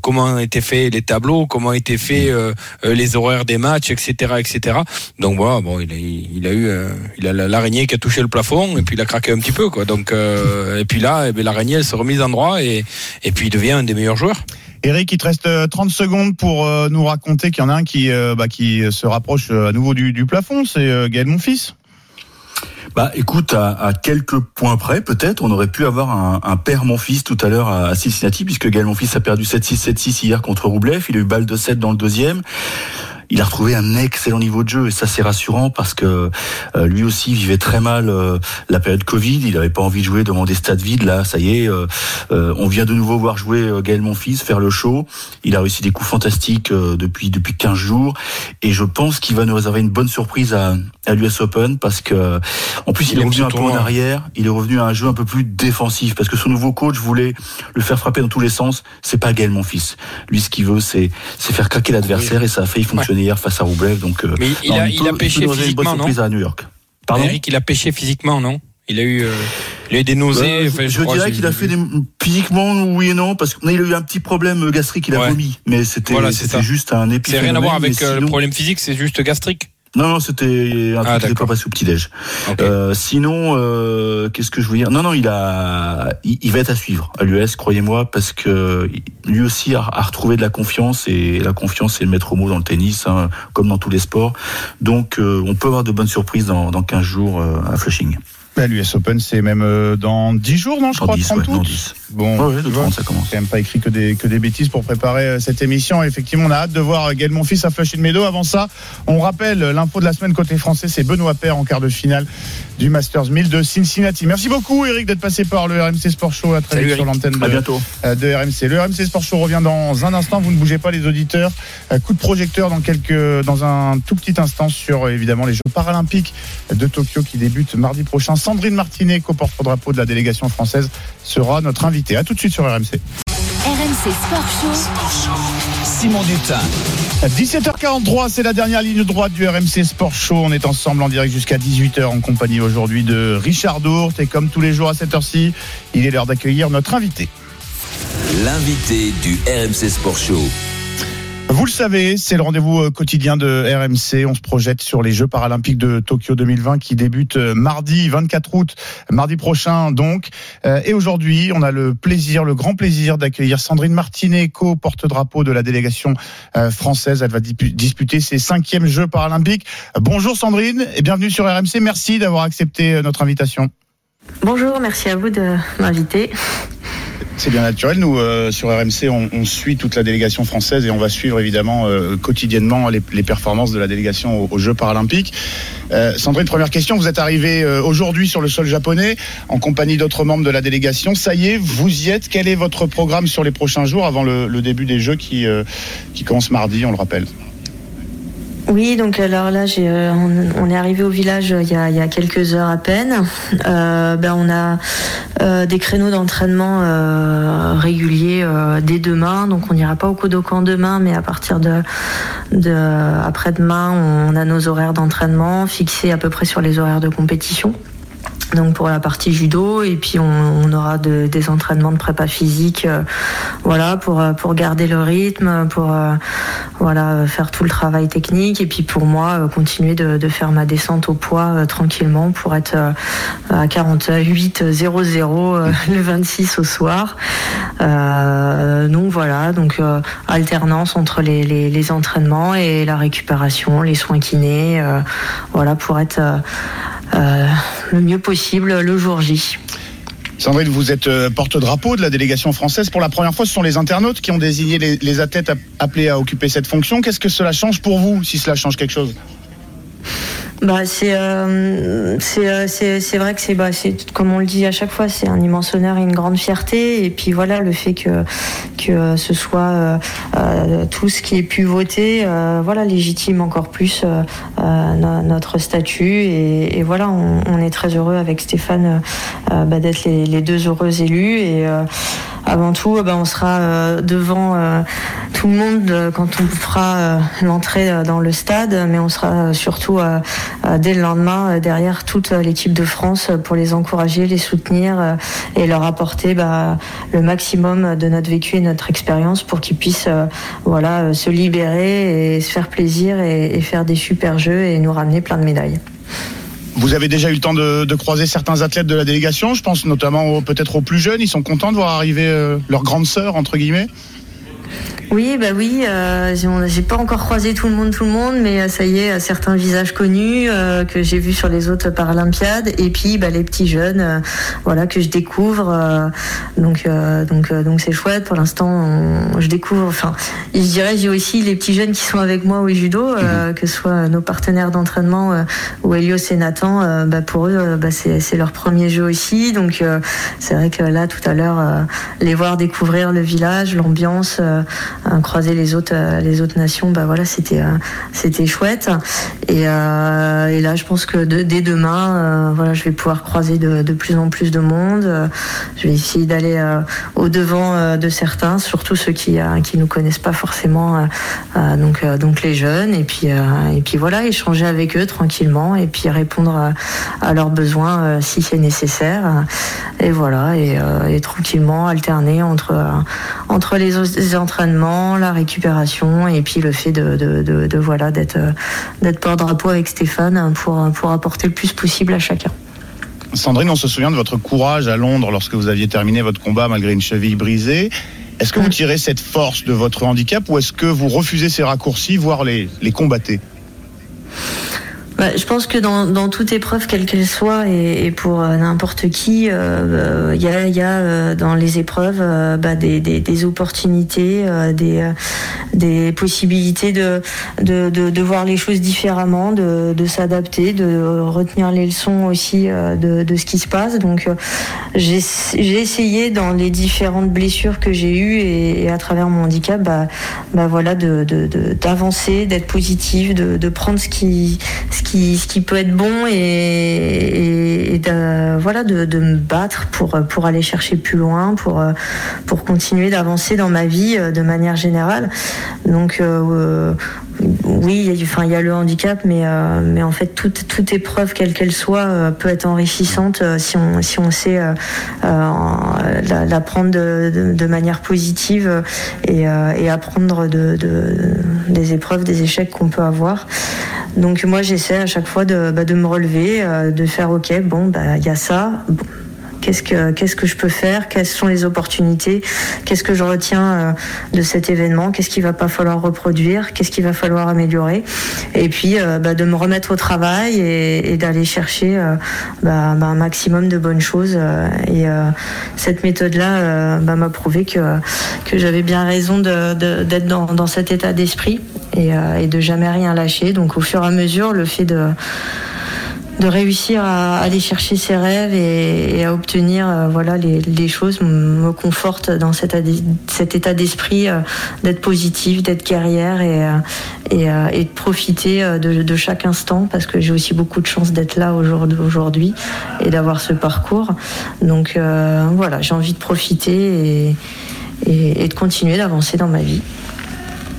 comment étaient faits les tableaux comment étaient faits les horaires des matchs etc etc donc voilà bon il a il a eu il a l'araignée qui a touché le plafond et puis il a craqué un petit peu quoi. Donc euh, et puis là, eh l'araignée elle se remise en droit et et puis il devient un des meilleurs joueurs. Eric, il te reste 30 secondes pour euh, nous raconter qu'il y en a un qui euh, bah, qui se rapproche à nouveau du, du plafond, c'est Gaël Monfils. Bah écoute, à, à, quelques points près, peut-être, on aurait pu avoir un, un père mon fils tout à l'heure à Cincinnati, puisque Gaël Monfils a perdu 7-6, 7-6 hier contre Roublev. Il a eu balle de 7 dans le deuxième il a retrouvé un excellent niveau de jeu et ça c'est rassurant parce que euh, lui aussi vivait très mal euh, la période Covid. Il n'avait pas envie de jouer devant des stades vides. Là, ça y est, euh, on vient de nouveau voir jouer Gaël Monfils, faire le show. Il a réussi des coups fantastiques depuis depuis 15 jours et je pense qu'il va nous réserver une bonne surprise à, à l'US Open parce que en plus il, il est revenu un peu en arrière. Il est revenu à un jeu un peu plus défensif parce que son nouveau coach voulait le faire frapper dans tous les sens. C'est pas Gaël Monfils. Lui, ce qu'il veut, c'est c'est faire craquer l'adversaire et ça a failli fonctionner hier face à Roublev. Donc, euh, il, a, il, il a pêché il physiquement, une bonne non surprise à New York. Pardon Eric, il a pêché physiquement, non? Il a eu, euh, il a eu des nausées. Bah, enfin, je, dirais qu'il a fait des, physiquement oui et non parce qu'il a eu un petit problème gastrique, il a Ouais. vomi, mais c'était Voilà, c'est juste un C'est épiphénomène. rien à voir avec euh, le problème physique, c'est juste gastrique. Non, non, c'était un Ah, truc qui n'était pas passé au petit déj. Ok. Euh, sinon, euh, qu'est-ce que je veux dire? Non, non, il a, il, il va être à suivre à l'US, croyez-moi, parce que lui aussi a, a retrouvé de la confiance et la confiance c'est le maître mot dans le tennis, hein, comme dans tous les sports. Donc, euh, on peut avoir de bonnes surprises dans, dans 15 jours euh, à Flushing. L'US Open, c'est même euh, dans 10 jours, non, je crois, 10, 30 ouais, août dans 10. Bon, Ouais, ouais, de tu vois, 30, ça commence. même pas écrit que des, que des bêtises pour préparer euh, cette émission. Effectivement, on a hâte de voir Gaël Monfils à Flushing Meadow. Avant ça, on rappelle euh, l'info de la semaine côté français, c'est Benoît Paire en quart de finale du Masters 1000 de Cincinnati. Merci beaucoup, Eric, d'être passé par le RMC Sport Show à très vite sur l'antenne de, euh, de RMC. Le RMC Sport Show revient dans un instant. Vous ne bougez pas, les auditeurs. Euh, Coup de projecteur dans quelques, dans un tout petit instant sur euh, évidemment les Jeux paralympiques de Tokyo qui débutent mardi prochain. Sandrine Martinet, co-porte-drapeau de la délégation française, sera notre invitée. À tout de suite sur RMC. RMC Sport Show. Simon Dutin. 17h43, c'est la dernière ligne droite du RMC Sport Show. On est ensemble en direct jusqu'à 18h en compagnie aujourd'hui de Richard Dourte. Et comme tous les jours à cette heure-ci, il est l'heure d'accueillir notre invité. L'invité du RMC Sport Show. Vous le savez, c'est le rendez-vous euh, quotidien de RMC. On se projette sur les Jeux paralympiques de Tokyo 2020 qui débutent euh, mardi 24 août, mardi prochain donc. Euh, Et aujourd'hui, on a le plaisir, le grand plaisir d'accueillir Sandrine Martinet, co-porte-drapeau de la délégation française. Elle va disputer ses cinquièmes Jeux paralympiques. Bonjour Sandrine et bienvenue sur RMC. Merci d'avoir accepté notre invitation. Bonjour, merci à vous de m'inviter. C'est bien naturel. Nous, euh, sur RMC, on, on suit toute la délégation française et on va suivre évidemment euh, quotidiennement les, performances de la délégation aux, Jeux paralympiques. Euh, Sandrine, première question. Vous êtes arrivée euh, aujourd'hui sur le sol japonais en compagnie d'autres membres de la délégation. Ça y est, vous y êtes. Quel est votre programme sur les prochains jours avant le, le début des Jeux qui, qui commencent mardi, on le rappelle? Oui, donc alors là, euh, on, est arrivé au village euh, il y, a, quelques heures à peine. Euh, ben, on a des créneaux d'entraînement réguliers dès demain, donc on n'ira pas au Kodokan demain, mais à partir de, de après-demain, on a nos horaires d'entraînement fixés à peu près sur les horaires de compétition donc pour la partie judo et puis on, aura des entraînements de prépa physique euh, voilà pour euh, pour garder le rythme pour euh, voilà faire tout le travail technique et puis pour moi continuer de, faire ma descente au poids tranquillement pour être à 48 00 le 26 au soir. Donc voilà donc alternance entre les, les, entraînements et la récupération les soins kinés voilà pour être le mieux possible le jour J. Sandrine, vous êtes euh, porte-drapeau de la délégation française. Pour la première fois, ce sont les internautes qui ont désigné les, les athlètes appelés à occuper cette fonction. Qu'est-ce que cela change pour vous, si cela change quelque chose? Bah, c'est euh, euh, c'est vrai que c'est bah, comme on le dit à chaque fois, c'est un immense honneur et une grande fierté. Et puis voilà, le fait que que ce soit euh, tout ce qui est pu voter, voilà, légitime encore plus notre statut. Et, voilà, on, est très heureux avec Stéphane bah, d'être les, deux heureux élus. Avant tout, bah, on sera devant tout le monde quand on fera l'entrée dans le stade, mais on sera surtout euh, dès le lendemain euh, derrière toute l'équipe de France pour les encourager, les soutenir euh, et leur apporter bah, le maximum de notre vécu et notre expérience pour qu'ils puissent voilà, se libérer et se faire plaisir et, faire des super jeux et nous ramener plein de médailles. Vous avez déjà eu le temps de, croiser certains athlètes de la délégation, je pense notamment peut-être aux plus jeunes, ils sont contents de voir arriver leur grande sœur, entre guillemets oui, bah oui, euh, j'ai pas encore croisé tout le monde, tout le monde, mais euh, ça y est, certains visages connus euh, que j'ai vus sur les autres Paralympiades, et puis bah, les petits jeunes, euh, voilà, que je découvre. donc, donc, donc c'est chouette. Pour l'instant, je découvre. Enfin, je dirais, j'ai aussi les petits jeunes qui sont avec moi au judo, mhm. que ce soit nos partenaires d'entraînement ou Elios et Nathan. bah, pour eux, bah, c'est leur premier jeu aussi. Donc, c'est vrai que là, tout à l'heure, les voir découvrir le village, l'ambiance croiser les autres, euh, les autres nations, bah voilà, c'était, euh, c'était chouette. Et, euh, et, là, je pense que dès demain, voilà, je vais pouvoir croiser de, de, plus en plus de monde. je vais essayer d'aller au devant de certains, surtout ceux qui qui nous connaissent pas forcément, donc donc les jeunes. Et puis et puis voilà, échanger avec eux tranquillement et puis répondre à, leurs besoins si c'est nécessaire. Et voilà, et, et tranquillement alterner entre entre les, les entraînements la récupération et puis le fait de, voilà d'être d'être porte-drapeau avec Stéphane pour, pour apporter le plus possible à chacun. Sandrine, on se souvient de votre courage à Londres lorsque vous aviez terminé votre combat malgré une cheville brisée. Est-ce que vous tirez cette force de votre handicap ou est-ce que vous refusez ces raccourcis, voire les, les combattez? Bah, je pense que dans, dans, toute épreuve, quelle qu'elle soit, et, pour euh, n'importe qui, il euh, y a, y a euh, dans les épreuves bah, des, des, opportunités, des, des possibilités de, de, de, de, voir les choses différemment, de, de s'adapter, de retenir les leçons aussi de, de ce qui se passe. Donc j'ai essayé dans les différentes blessures que j'ai eues et, à travers mon handicap, bah, bah voilà, d'avancer, d'être positive, de, de prendre ce qui ce qui peut être bon et, de, voilà, de, me battre pour, pour aller chercher plus loin, pour, pour continuer d'avancer dans ma vie euh, de manière générale. Donc, euh, oui, il y, a, enfin, il y a le handicap, mais, euh, mais en fait, toute, épreuve, quelle qu'elle soit, peut être enrichissante si, on, si on sait la, prendre de, manière positive et, apprendre de, des épreuves, des échecs qu'on peut avoir. Donc moi j'essaie à chaque fois de, bah, me relever, euh, de faire ok, bon, bah il y a ça. Qu'est-ce que, qu'est-ce que je peux faire? Quelles sont les opportunités? Qu'est-ce que je retiens euh, de cet événement? Qu'est-ce qu'il va pas falloir reproduire? Qu'est-ce qu'il va falloir améliorer? Et puis euh, bah, de me remettre au travail et, d'aller chercher bah, bah, un maximum de bonnes choses. Et cette méthode-là m'a prouvé que, que j'avais bien raison d'être dans, dans cet état d'esprit et, et de jamais rien lâcher. Donc au fur et à mesure, le fait de de réussir à aller chercher ses rêves et, à obtenir euh, voilà les, choses me conforte dans cet, état d'esprit euh, d'être positif, d'être guerrière et, euh, de profiter de, chaque instant parce que j'ai aussi beaucoup de chance d'être là aujourd'hui et d'avoir ce parcours. Donc voilà, j'ai envie de profiter et de continuer d'avancer dans ma vie.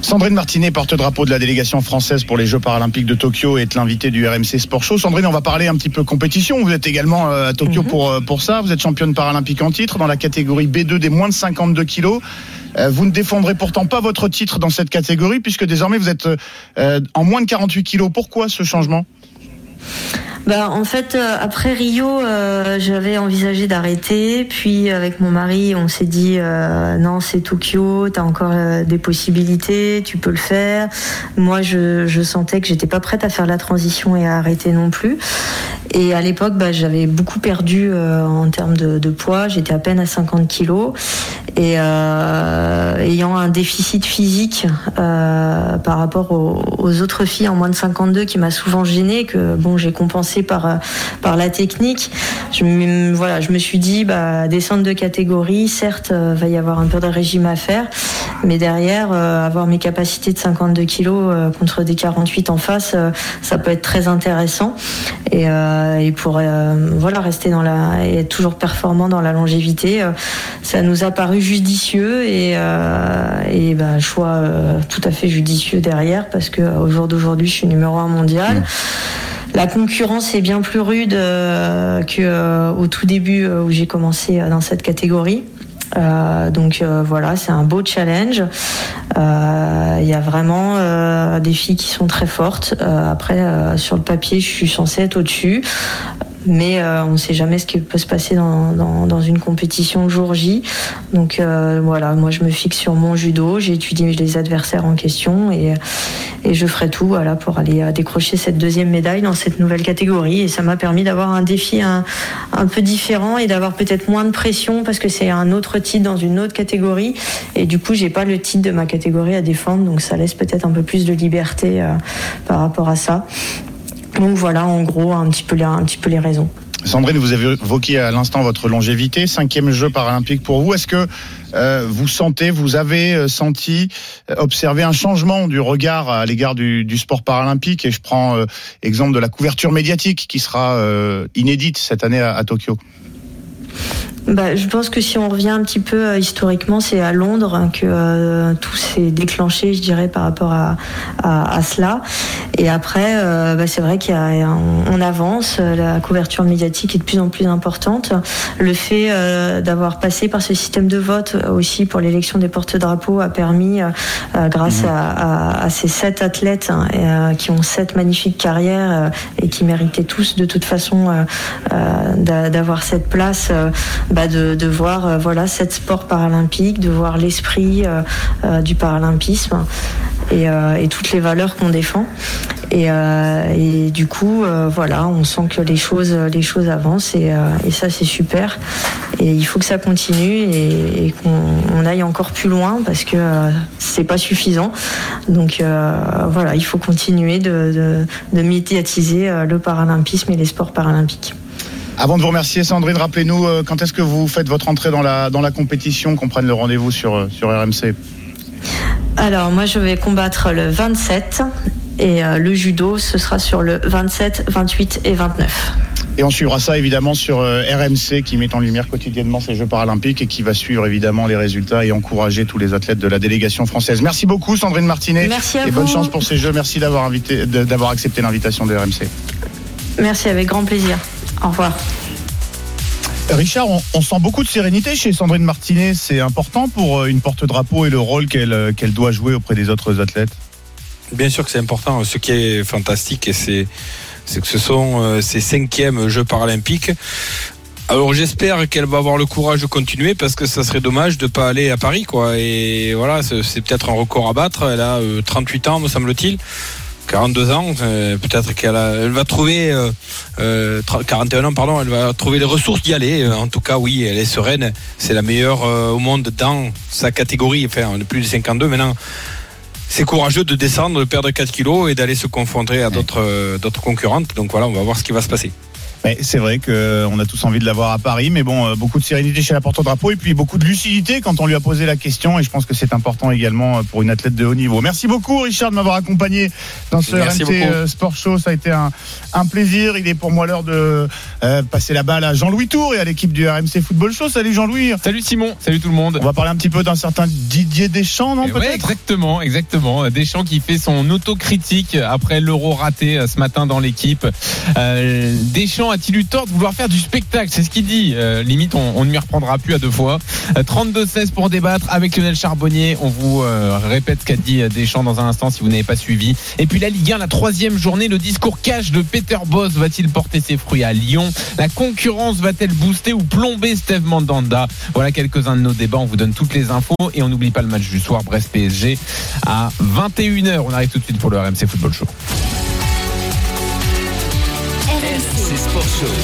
Sandrine Martinet, porte-drapeau de la délégation française pour les Jeux paralympiques de Tokyo, est l'invitée du RMC Sport Show. Sandrine, on va parler un petit peu compétition. Vous êtes également euh, à Tokyo mhm. pour, euh, pour ça. Vous êtes championne paralympique en titre dans la catégorie B2 des moins de 52 kilos. Euh, vous ne défendrez pourtant pas votre titre dans cette catégorie puisque désormais vous êtes en moins de 48 kilos. Pourquoi ce changement? Bah, en fait, euh, après Rio, euh, j'avais envisagé d'arrêter. Puis avec mon mari, on s'est dit euh, non, c'est Tokyo, t'as encore des possibilités, tu peux le faire. Moi, je, sentais que j'étais pas prête à faire la transition et à arrêter non plus. Et à l'époque, bah, j'avais beaucoup perdu en termes de, de poids. J'étais à peine à 50 kilos et ayant un déficit physique par rapport aux, autres filles en moins de 52 qui m'a souvent gênée, que bon, j'ai compensé par, euh, par la technique. Je, me, voilà, je me suis dit, bah, descendre de catégorie, certes, euh, va y avoir un peu de régime à faire, mais derrière, euh, avoir mes capacités de 52 kilos contre des 48 en face, ça peut être très intéressant. Et, et pour voilà, rester dans la, et être toujours performant dans la longévité, ça nous a paru judicieux et, et bah, choix tout à fait judicieux derrière parce que au jour d'aujourd'hui, je suis numéro un mondial. Mmh. La concurrence est bien plus rude euh, qu'au euh, tout début euh, où j'ai commencé dans cette catégorie. Donc voilà, c'est un beau challenge. Il y a vraiment des filles qui sont très fortes. après, sur le papier, je suis censée être au-dessus mais euh, on ne sait jamais ce qui peut se passer dans, une compétition jour J. Donc euh, voilà, moi je me fixe sur mon judo, j'ai étudié les adversaires en question et, je ferai tout voilà, pour aller euh, décrocher cette deuxième médaille dans cette nouvelle catégorie. Et ça m'a permis d'avoir un défi un, un peu différent et d'avoir peut-être moins de pression parce que c'est un autre titre dans une autre catégorie. Et du coup, j'ai pas le titre de ma catégorie à défendre, donc ça laisse peut-être un peu plus de liberté par rapport à ça. Donc voilà, en gros, un petit peu les, un petit peu les raisons. Sandrine, vous avez évoqué à l'instant votre longévité, cinquième jeu paralympique pour vous. Est-ce que euh, vous sentez, vous avez euh, senti, euh, observé un changement du regard à l'égard du, sport paralympique? Et je prends exemple de la couverture médiatique qui sera inédite cette année à Tokyo bah, je pense que si on revient un petit peu euh, historiquement, c'est à Londres que euh, tout s'est déclenché, je dirais, par rapport à, à, cela. Et après, euh, bah, c'est vrai qu'on avance, la couverture médiatique est de plus en plus importante. Le fait d'avoir passé par ce système de vote aussi pour l'élection des porte-drapeaux a permis, grâce mmh. à, à, ces sept athlètes hein, qui ont sept magnifiques carrières et qui méritaient tous de toute façon d'avoir cette place. Bah, de, voir euh, voilà cette sport paralympique, de voir l'esprit euh, euh, du paralympisme et, toutes les valeurs qu'on défend. Et, du coup, voilà, on sent que les choses, les choses avancent et, ça c'est super. Et il faut que ça continue et, qu'on aille encore plus loin parce que c'est pas suffisant. Donc voilà, il faut continuer de médiatiser le paralympisme et les sports paralympiques. Avant de vous remercier, Sandrine, rappelez-nous euh, quand est-ce que vous faites votre entrée dans la, dans la compétition, qu'on prenne le rendez-vous sur, euh, sur RMC Alors, moi, je vais combattre le 27 et euh, le judo, ce sera sur le 27, 28 et 29. Et on suivra ça évidemment sur RMC qui met en lumière quotidiennement ces Jeux paralympiques et qui va suivre évidemment les résultats et encourager tous les athlètes de la délégation française. Merci beaucoup Sandrine Martinet. Merci à et bonne chance pour ces Jeux. Merci d'avoir accepté l'invitation de RMC. Merci avec grand plaisir. Au revoir. Richard, on, sent beaucoup de sérénité chez Sandrine Martinet. C'est important pour euh, une porte-drapeau et le rôle euh, qu'elle doit jouer auprès des autres athlètes? Bien sûr que c'est important. Ce qui est fantastique, c'est que ce sont euh, ces cinquièmes Jeux paralympiques. Alors j'espère qu'elle va avoir le courage de continuer parce que ça serait dommage de ne pas aller à Paris quoi. Et voilà, c'est peut-être un record à battre. Elle a 38 ans, me semble-t-il. 42 ans, euh, peut-être qu'elle va trouver, 41 euh, euh, ans, pardon, elle va trouver les ressources d'y aller. En tout cas, oui, elle est sereine. C'est la meilleure au monde dans sa catégorie. Enfin, on est plus de 52 maintenant. c'est courageux de descendre, de perdre 4 kilos et d'aller se confronter à d'autres d'autres concurrentes. Donc voilà, on va voir ce qui va se passer. Mais c'est vrai qu'on a tous envie de l'avoir à Paris, mais bon, euh, beaucoup de sérénité chez la porte-drapeau et puis beaucoup de lucidité quand on lui a posé la question. Et je pense que c'est important également euh, pour une athlète de haut niveau. Merci beaucoup, Richard, de m'avoir accompagné dans ce Merci beaucoup. euh, Sport Show. Ça a été un, un plaisir. Il est pour moi l'heure de euh, passer la balle à Jean-Louis Tour et à l'équipe du RMC Football Show. Salut Jean-Louis. Salut Simon, salut tout le monde. On va parler un petit peu d'un certain Didier Deschamps, non Eh ouais, exactement, exactement. Deschamps qui fait son autocritique après l'euro raté euh, ce matin dans l'équipe. Euh, Deschamps a-t-il eu tort de vouloir faire du spectacle C'est ce qu'il dit. Euh, limite, on, ne m'y reprendra plus à deux fois. Euh, 32-16 pour débattre avec Lionel Charbonnier. On vous euh, répète ce qu'a dit euh, Deschamps dans un instant si vous n'avez pas suivi. Et puis la Ligue 1, la troisième journée, le discours cash de Peter Boss va-t-il porter ses fruits à Lyon La concurrence va-t-elle booster ou plomber Steve Mandanda Voilà quelques-uns de nos débats. On vous donne toutes les infos et on n'oublie pas le match du soir Brest-PSG à 21h. On arrive tout de suite pour le RMC Football Show. Show.